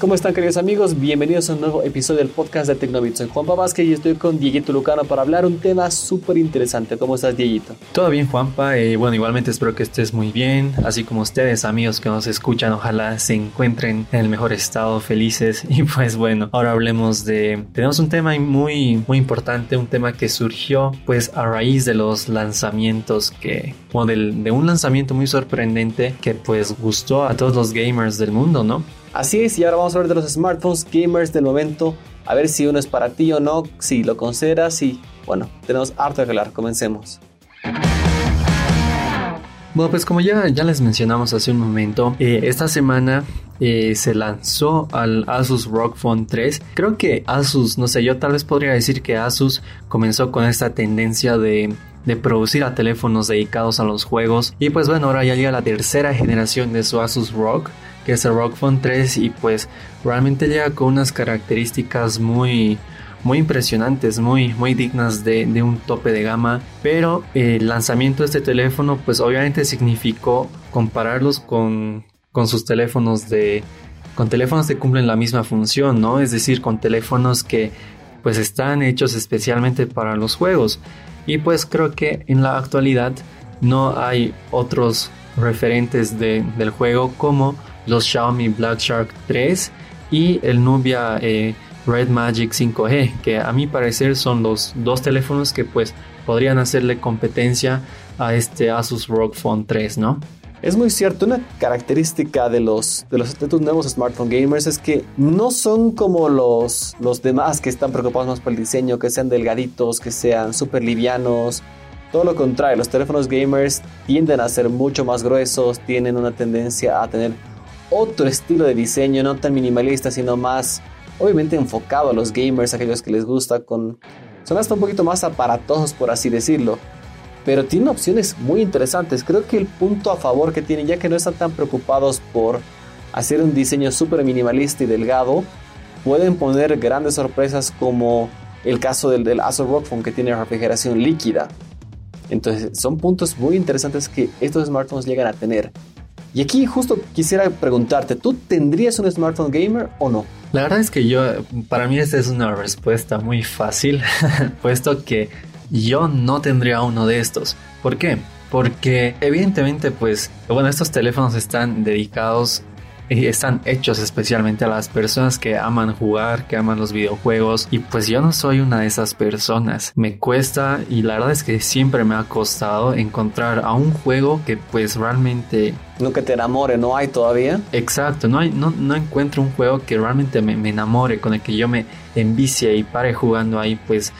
¿Cómo están queridos amigos? Bienvenidos a un nuevo episodio del podcast de Tecnobit. Soy Juanpa Vázquez y estoy con Dieguito Lucano para hablar un tema súper interesante. ¿Cómo estás Dieguito? Todo bien Juanpa, eh, bueno igualmente espero que estés muy bien, así como ustedes amigos que nos escuchan, ojalá se encuentren en el mejor estado, felices y pues bueno, ahora hablemos de, tenemos un tema muy muy importante, un tema que surgió pues a raíz de los lanzamientos que, o del, de un lanzamiento muy sorprendente que pues gustó a todos los gamers del mundo, ¿no? Así es, y ahora vamos a hablar de los smartphones gamers del momento, a ver si uno es para ti o no, si lo consideras y bueno, tenemos harto que hablar, comencemos. Bueno, pues como ya, les mencionamos hace un momento, eh, esta semana eh, se lanzó al Asus ROG Phone 3. Creo que Asus, no sé, yo tal vez podría decir que Asus comenzó con esta tendencia de de producir a teléfonos dedicados a los juegos y pues bueno ahora ya llega la tercera generación de su Asus ROG es el ROG Phone 3 y pues realmente llega con unas características muy muy impresionantes, muy, muy dignas de, un tope de gama. Pero el lanzamiento de este teléfono, pues obviamente significó compararlos con, con sus teléfonos de. con teléfonos que cumplen la misma función, ¿no? Es decir, con teléfonos que pues están hechos especialmente para los juegos. Y pues creo que en la actualidad no hay otros referentes del juego como los Xiaomi Black Shark 3 y el Nubia eh, Red Magic 5G, que a mi parecer son los dos teléfonos que pues podrían hacerle competencia a este Asus ROG Phone 3, ¿no? Es muy cierto, una característica de los, de los nuevos smartphone gamers es que no son como los, los demás que están preocupados más por el diseño, que sean delgaditos, que sean súper livianos. Todo lo contrario, los teléfonos gamers tienden a ser mucho más gruesos, tienen una tendencia a tener otro estilo de diseño, no tan minimalista, sino más, obviamente enfocado a los gamers, aquellos que les gusta, con, son hasta un poquito más aparatosos, por así decirlo. Pero tiene opciones muy interesantes. Creo que el punto a favor que tiene, ya que no están tan preocupados por hacer un diseño súper minimalista y delgado, pueden poner grandes sorpresas como el caso del, del ROG Phone que tiene refrigeración líquida. Entonces son puntos muy interesantes que estos smartphones llegan a tener. Y aquí justo quisiera preguntarte, ¿tú tendrías un smartphone gamer o no? La verdad es que yo, para mí esta es una respuesta muy fácil, puesto que yo no tendría uno de estos. ¿Por qué? Porque evidentemente pues, bueno, estos teléfonos están dedicados están hechos especialmente a las personas que aman jugar, que aman los videojuegos y pues yo no soy una de esas personas. Me cuesta y la verdad es que siempre me ha costado encontrar a un juego que pues realmente... No que te enamore, ¿no hay todavía? Exacto, no, hay, no, no encuentro un juego que realmente me, me enamore, con el que yo me envicie y pare jugando ahí pues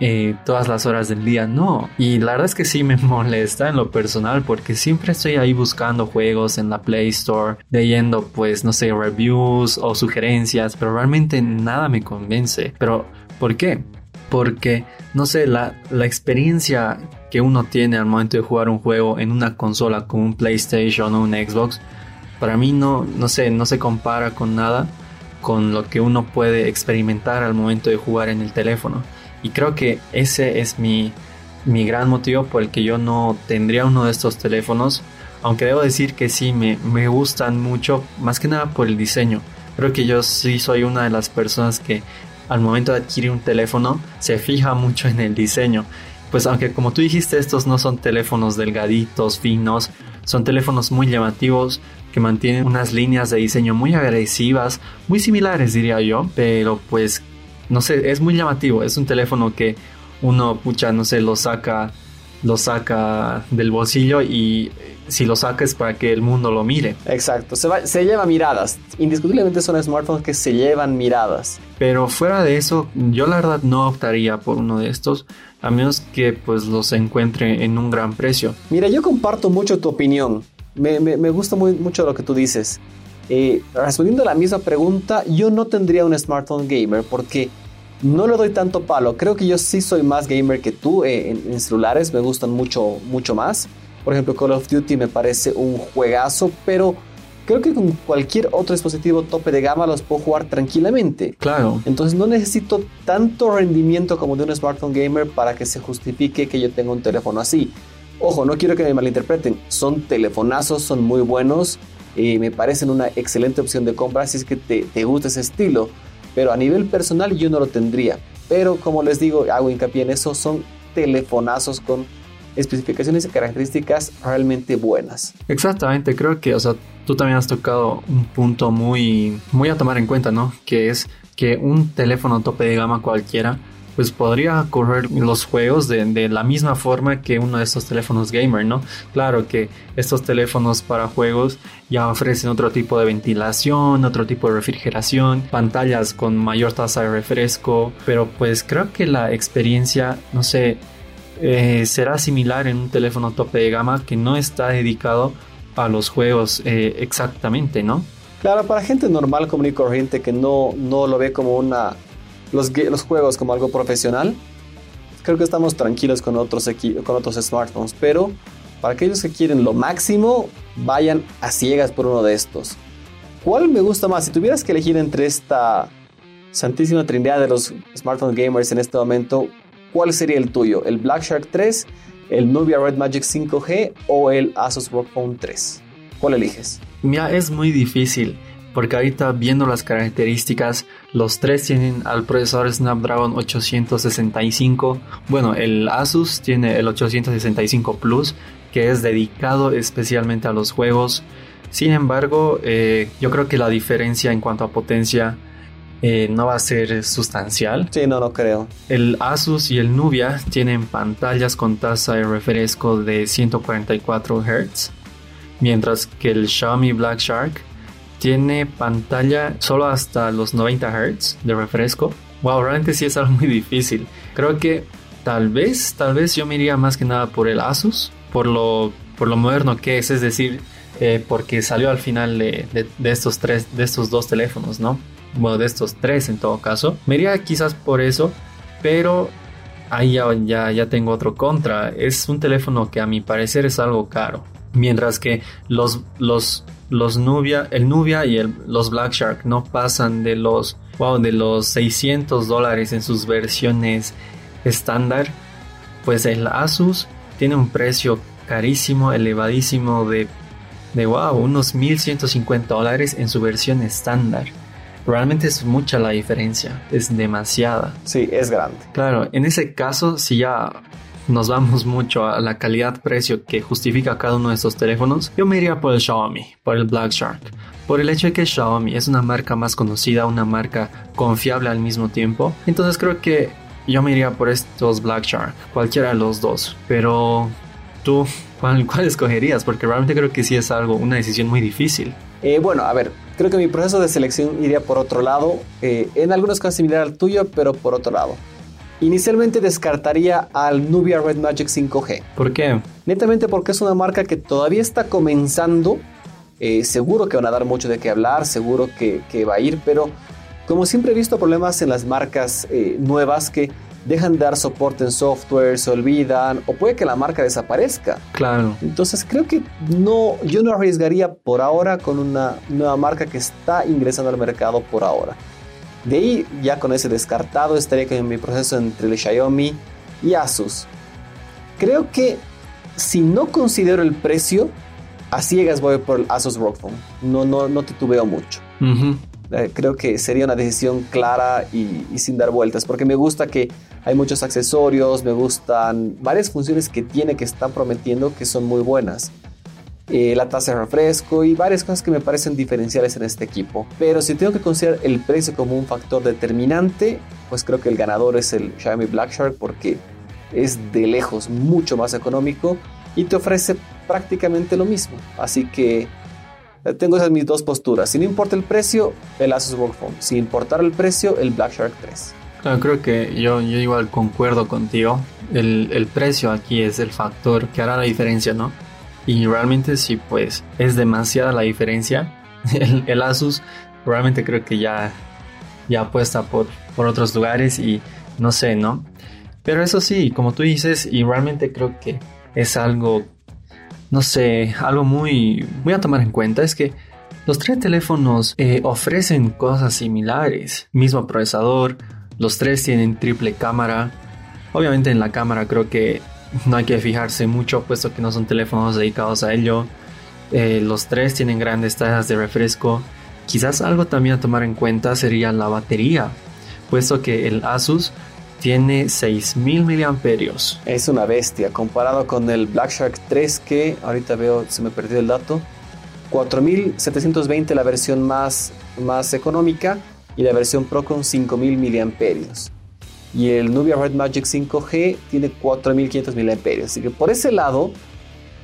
eh, todas las horas del día, no. Y la verdad es que sí me molesta en lo personal porque siempre estoy ahí buscando juegos en la Play Store, leyendo pues no sé, reviews o sugerencias, pero realmente nada me convence. Pero, ¿por qué? Porque, no sé, la, la experiencia que uno tiene al momento de jugar un juego en una consola como un PlayStation o un Xbox, para mí no, no sé, no se compara con nada con lo que uno puede experimentar al momento de jugar en el teléfono. Y creo que ese es mi, mi gran motivo por el que yo no tendría uno de estos teléfonos. Aunque debo decir que sí, me, me gustan mucho, más que nada por el diseño. Creo que yo sí soy una de las personas que al momento de adquirir un teléfono se fija mucho en el diseño. Pues aunque como tú dijiste, estos no son teléfonos delgaditos, finos, son teléfonos muy llamativos que mantienen unas líneas de diseño muy agresivas, muy similares diría yo, pero pues no sé, es muy llamativo. Es un teléfono que uno, pucha, no sé, lo saca, lo saca del bolsillo y si lo saca es para que el mundo lo mire. Exacto, se, se lleva miradas. Indiscutiblemente son smartphones que se llevan miradas. Pero fuera de eso, yo la verdad no optaría por uno de estos, a menos que pues los encuentre en un gran precio. Mira, yo comparto mucho tu opinión. Me, me, gusta muy, mucho lo que tú dices. Eh, respondiendo a la misma pregunta, yo no tendría un smartphone gamer porque no le doy tanto palo. Creo que yo sí soy más gamer que tú eh, en, celulares. Me gustan mucho, mucho más. Por ejemplo, Call of Duty me parece un juegazo, pero creo que con cualquier otro dispositivo tope de gama los puedo jugar tranquilamente. Claro. Entonces no necesito tanto rendimiento como de un smartphone gamer para que se justifique que yo tenga un teléfono así. Ojo, no quiero que me malinterpreten. Son telefonazos, son muy buenos eh, me parecen una excelente opción de compra si es que te, te gusta ese estilo. Pero a nivel personal yo no lo tendría. Pero como les digo, hago hincapié en eso, son telefonazos con especificaciones y características realmente buenas. Exactamente, creo que, o sea, tú también has tocado un punto muy, muy a tomar en cuenta, ¿no? Que es que un teléfono tope de gama cualquiera pues podría correr los juegos de, la misma forma que uno de estos teléfonos gamer, ¿no? Claro que estos teléfonos para juegos ya ofrecen otro tipo de ventilación, otro tipo de refrigeración, pantallas con mayor tasa de refresco, pero pues creo que la experiencia, no sé, eh, será similar en un teléfono tope de gama que no está dedicado a los juegos eh, exactamente, ¿no? Claro, para gente normal, común y corriente que no, no lo ve como una los, los juegos como algo profesional, creo que estamos tranquilos con otros, con otros smartphones, pero para aquellos que quieren lo máximo, vayan a ciegas por uno de estos. ¿Cuál me gusta más? Si tuvieras que elegir entre esta santísima trinidad de los smartphone gamers en este momento, ¿cuál sería el tuyo? ¿El Black Shark 3, el Nubia Red Magic 5G o el Asus ROG Phone 3? ¿Cuál eliges? Mira, es muy difícil porque ahorita viendo las características, los tres tienen al procesador Snapdragon 865. Bueno, el Asus tiene el 865 Plus, que es dedicado especialmente a los juegos. Sin embargo, eh, yo creo que la diferencia en cuanto a potencia eh, no va a ser sustancial. Sí, no, no creo. El Asus y el Nubia tienen pantallas con tasa de refresco de 144 Hz, mientras que el Xiaomi Black Shark tiene pantalla solo hasta los 90 Hz de refresco. Wow, realmente sí es algo muy difícil. Creo que tal vez, tal vez yo me iría más que nada por el Asus, por lo, por lo moderno que es, es decir, eh, porque salió al final de, estos tres, de estos dos teléfonos, ¿no? Bueno, de estos tres en todo caso. Me iría quizás por eso, pero ahí ya, ya, ya tengo otro contra. Es un teléfono que a mi parecer es algo caro. Mientras que los, los los Nubia, el Nubia y el, los Black Shark no pasan de los, wow, de los 600 dólares en sus versiones estándar, pues el Asus tiene un precio carísimo, elevadísimo de, de wow, unos 1150 dólares en su versión estándar. Realmente es mucha la diferencia, es demasiada. Sí, es grande. Claro, en ese caso, si ya nos vamos mucho a la calidad-precio que justifica cada uno de estos teléfonos, yo me iría por el Xiaomi, por el Black Shark. Por el hecho de que Xiaomi es una marca más conocida, una marca confiable al mismo tiempo. Entonces creo que yo me iría por estos Black Shark, cualquiera de los dos. Pero tú, ¿cuál, escogerías? Porque realmente creo que sí es algo, una decisión muy difícil. Eh, bueno, a ver, creo que mi proceso de selección iría por otro lado. Eh, en algunos casos similar al tuyo, pero por otro lado. Inicialmente descartaría al Nubia Red Magic 5G. ¿Por qué? Netamente porque es una marca que todavía está comenzando. Eh, seguro que van a dar mucho de qué hablar, seguro que, va a ir, pero como siempre he visto problemas en las marcas eh, nuevas que dejan de dar soporte en software, se olvidan o puede que la marca desaparezca. Claro. Entonces creo que no, yo no arriesgaría por ahora con una nueva marca que está ingresando al mercado por ahora. De ahí, ya con ese descartado, estaría con mi proceso entre el Xiaomi y Asus. Creo que si no considero el precio, a ciegas voy por el Asus ROG Phone. No, no, no titubeo mucho. Eh, creo que sería una decisión clara y, y, sin dar vueltas, porque me gusta que hay muchos accesorios, me gustan varias funciones que tiene que están prometiendo que son muy buenas. Eh, la tasa de refresco y varias cosas que me parecen diferenciales en este equipo. Pero si tengo que considerar el precio como un factor determinante, pues creo que el ganador es el Xiaomi Black Shark porque es de lejos mucho más económico y te ofrece prácticamente lo mismo. Así que eh, tengo esas mis dos posturas. Si no importa el precio, el Asus ROG Phone. Si importar el precio, el Black Shark 3. Claro, creo que yo, yo igual concuerdo contigo. El, el precio aquí es el factor que hará la diferencia, ¿no? Y realmente sí, pues es demasiada la diferencia. El, Asus realmente creo que ya, ya apuesta por, por otros lugares y no sé, ¿no? Pero eso sí, como tú dices, y realmente creo que es algo, no sé, algo muy, muy a tomar en cuenta, es que los tres teléfonos eh, ofrecen cosas similares, mismo procesador, los tres tienen triple cámara. Obviamente en la cámara creo que no hay que fijarse mucho puesto que no son teléfonos dedicados a ello. Eh, los tres tienen grandes tasas de refresco. Quizás algo también a tomar en cuenta sería la batería, puesto que el Asus tiene 6000 miliamperios. Es una bestia comparado con el Black Shark 3 que ahorita veo, se me perdió el dato. 4720 la versión más, más económica y la versión Pro con 5000 miliamperios. Y el Nubia Red Magic 5G tiene 4500 miliamperios. Así que por ese lado,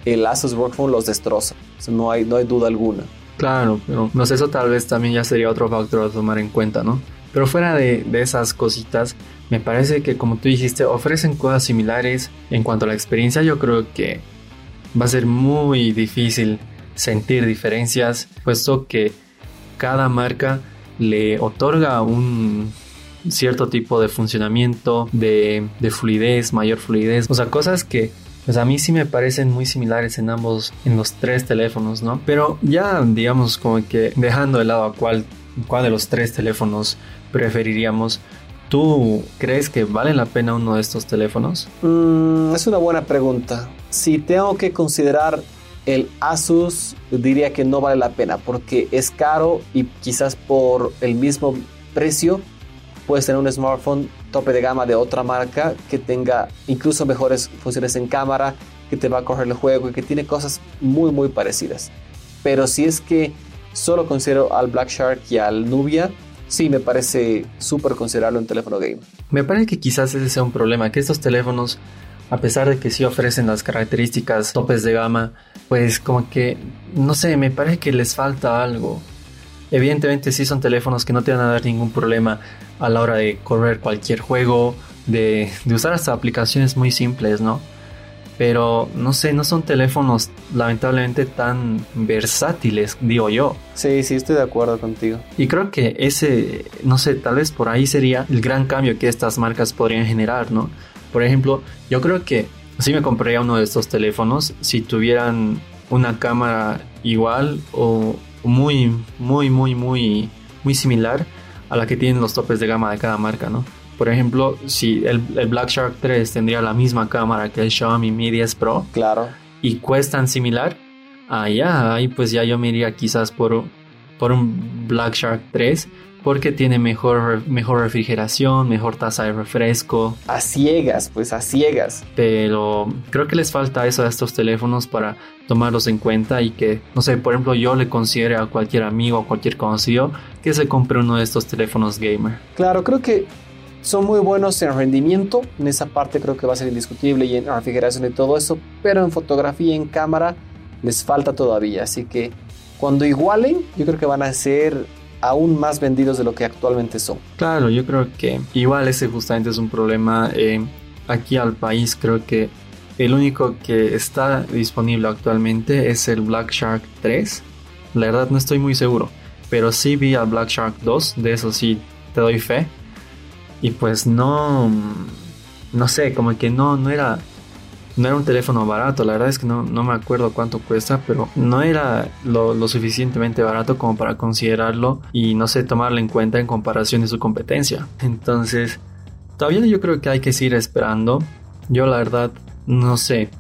el Asus ROG Phone los destroza. no, hay, no hay duda alguna. Claro, pero no sé, eso tal vez también ya sería otro factor a tomar en cuenta, ¿no? Pero fuera de, de, esas cositas, me parece que como tú dijiste, ofrecen cosas similares. En cuanto a la experiencia, yo creo que va a ser muy difícil sentir diferencias, puesto que cada marca le otorga un cierto tipo de funcionamiento, de, de fluidez, mayor fluidez, o sea, cosas que pues a mí sí me parecen muy similares en ambos, en los tres teléfonos, ¿no? Pero ya, digamos, como que dejando de lado a cuál, cuál de los tres teléfonos preferiríamos, ¿tú crees que vale la pena uno de estos teléfonos? Mm, es una buena pregunta. Si tengo que considerar el Asus, diría que no vale la pena porque es caro y quizás por el mismo precio puedes tener un smartphone tope de gama de otra marca que tenga incluso mejores funciones en cámara, que te va a correr el juego y que tiene cosas muy muy parecidas. Pero si es que solo considero al Black Shark y al Nubia, sí me parece súper considerarlo un teléfono game. Me parece que quizás ese sea un problema, que estos teléfonos, a pesar de que sí ofrecen las características topes de gama, pues como que, no sé, me parece que les falta algo. Evidentemente sí son teléfonos que no te van a dar ningún problema a la hora de correr cualquier juego, de, usar hasta aplicaciones muy simples, ¿no? Pero no sé, no son teléfonos lamentablemente tan versátiles, digo yo. Sí, sí, estoy de acuerdo contigo. Y creo que ese, no sé, tal vez por ahí sería el gran cambio que estas marcas podrían generar, ¿no? Por ejemplo, yo creo que si me compraría uno de estos teléfonos si tuvieran una cámara igual o muy, muy, muy, muy, muy similar a la que tienen los topes de gama de cada marca, ¿no? Por ejemplo, si el, Black Shark 3 tendría la misma cámara que el Xiaomi Mi 10 Pro. Claro. Y cuestan similar. Allá, ahí pues ya yo me iría quizás por, por un Black Shark 3 porque tiene mejor, mejor refrigeración, mejor tasa de refresco. A ciegas, pues a ciegas. Pero creo que les falta eso a estos teléfonos para tomarlos en cuenta y que, no sé, por ejemplo, yo le considere a cualquier amigo o cualquier conocido que se compre uno de estos teléfonos gamer. Claro, creo que son muy buenos en rendimiento, en esa parte creo que va a ser indiscutible y en refrigeración y todo eso, pero en fotografía y en cámara les falta todavía, así que cuando igualen, yo creo que van a ser aún más vendidos de lo que actualmente son. Claro, yo creo que igual ese justamente es un problema eh, aquí al país. Creo que el único que está disponible actualmente es el Black Shark 3. La verdad no estoy muy seguro, pero sí vi al Black Shark 2, de eso sí te doy fe. Y pues no, no sé, como que no, no era no era un teléfono barato, la verdad es que no, no me acuerdo cuánto cuesta, pero no era lo, lo, suficientemente barato como para considerarlo y no sé, tomarlo en cuenta en comparación de su competencia. Entonces, todavía yo creo que hay que seguir esperando. Yo la verdad no sé,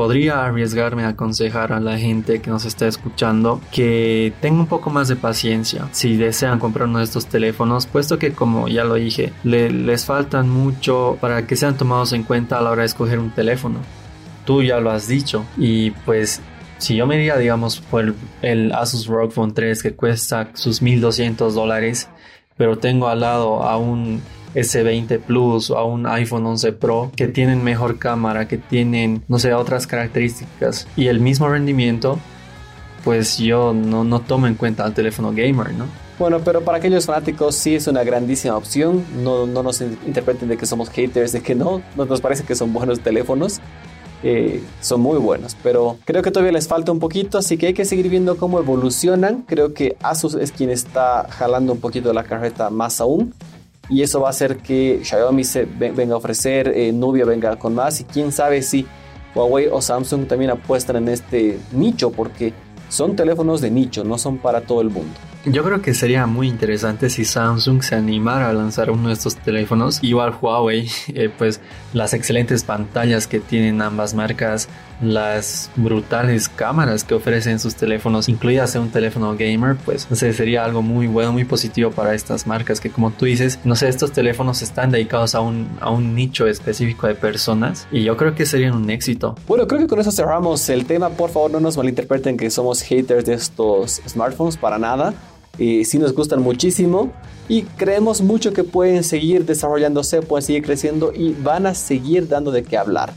podría arriesgarme a aconsejar a la gente que nos está escuchando que tenga un poco más de paciencia si desean comprar uno de estos teléfonos, puesto que como ya lo dije, les faltan mucho para que sean tomados en cuenta a la hora de escoger un teléfono. Tú ya lo has dicho y pues si yo me diría digamos por el, Asus ROG Phone 3 que cuesta sus 1200 dólares, pero tengo al lado a un S20 Plus o a un iPhone 11 Pro que tienen mejor cámara, que tienen, no sé, otras características y el mismo rendimiento, pues yo no, no tomo en cuenta el teléfono gamer, ¿no? Bueno, pero para aquellos fanáticos sí es una grandísima opción. No, no nos interpreten de que somos haters, de que no. Nos parece que son buenos teléfonos. Eh, son muy buenos, pero creo que todavía les falta un poquito, así que hay que seguir viendo cómo evolucionan. Creo que Asus es quien está jalando un poquito la carreta más aún y eso va a hacer que Xiaomi se venga a ofrecer, eh, Nubia venga con más y quién sabe si Huawei o Samsung también apuestan en este nicho porque son teléfonos de nicho, no son para todo el mundo. Yo creo que sería muy interesante si Samsung se animara a lanzar uno de estos teléfonos. Igual Huawei, eh, pues las excelentes pantallas que tienen ambas marcas, las brutales cámaras que ofrecen sus teléfonos, incluidas en un teléfono gamer, pues no sería algo muy bueno, muy positivo para estas marcas que como tú dices, no sé, estos teléfonos están dedicados a un, a un nicho específico de personas y yo creo que serían un éxito. Bueno, creo que con eso cerramos el tema. Por favor, no nos malinterpreten que somos haters de estos smartphones para nada y sí nos gustan muchísimo y creemos mucho que pueden seguir desarrollándose, pueden seguir creciendo y van a seguir dando de qué hablar.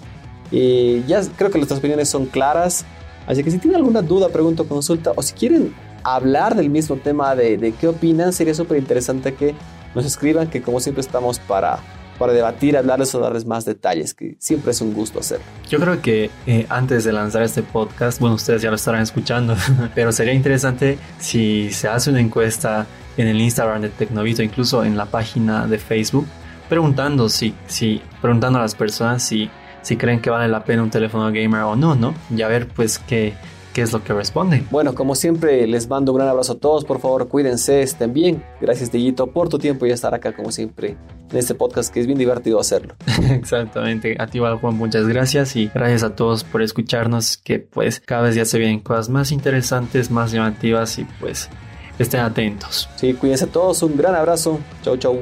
Y ya creo que nuestras opiniones son claras, así que si tienen alguna duda, pregunta, consulta o si quieren hablar del mismo tema de qué opinan, sería súper interesante que nos escriban, que como siempre estamos para para debatir, hablarles o darles más detalles, que siempre es un gusto hacerlo. Yo creo que eh, antes de lanzar este podcast, bueno, ustedes ya lo estarán escuchando, pero sería interesante si se hace una encuesta en el Instagram de Tecnovito, incluso en la página de Facebook, preguntando si, si, preguntando a las personas si, si creen que vale la pena un teléfono gamer o no, ¿no? Y a ver, pues, qué, qué es lo que responden. Bueno, como siempre, les mando un gran abrazo a todos. Por favor, cuídense, estén bien. Gracias, Dillito, por tu tiempo y estar acá, como siempre, en este podcast, que es bien divertido hacerlo. Exactamente. A ti, Juan, muchas gracias y gracias a todos por escucharnos, que pues cada vez ya se vienen cosas más interesantes, más llamativas y pues estén atentos. Sí, cuídense todos. Un gran abrazo. Chau, chau.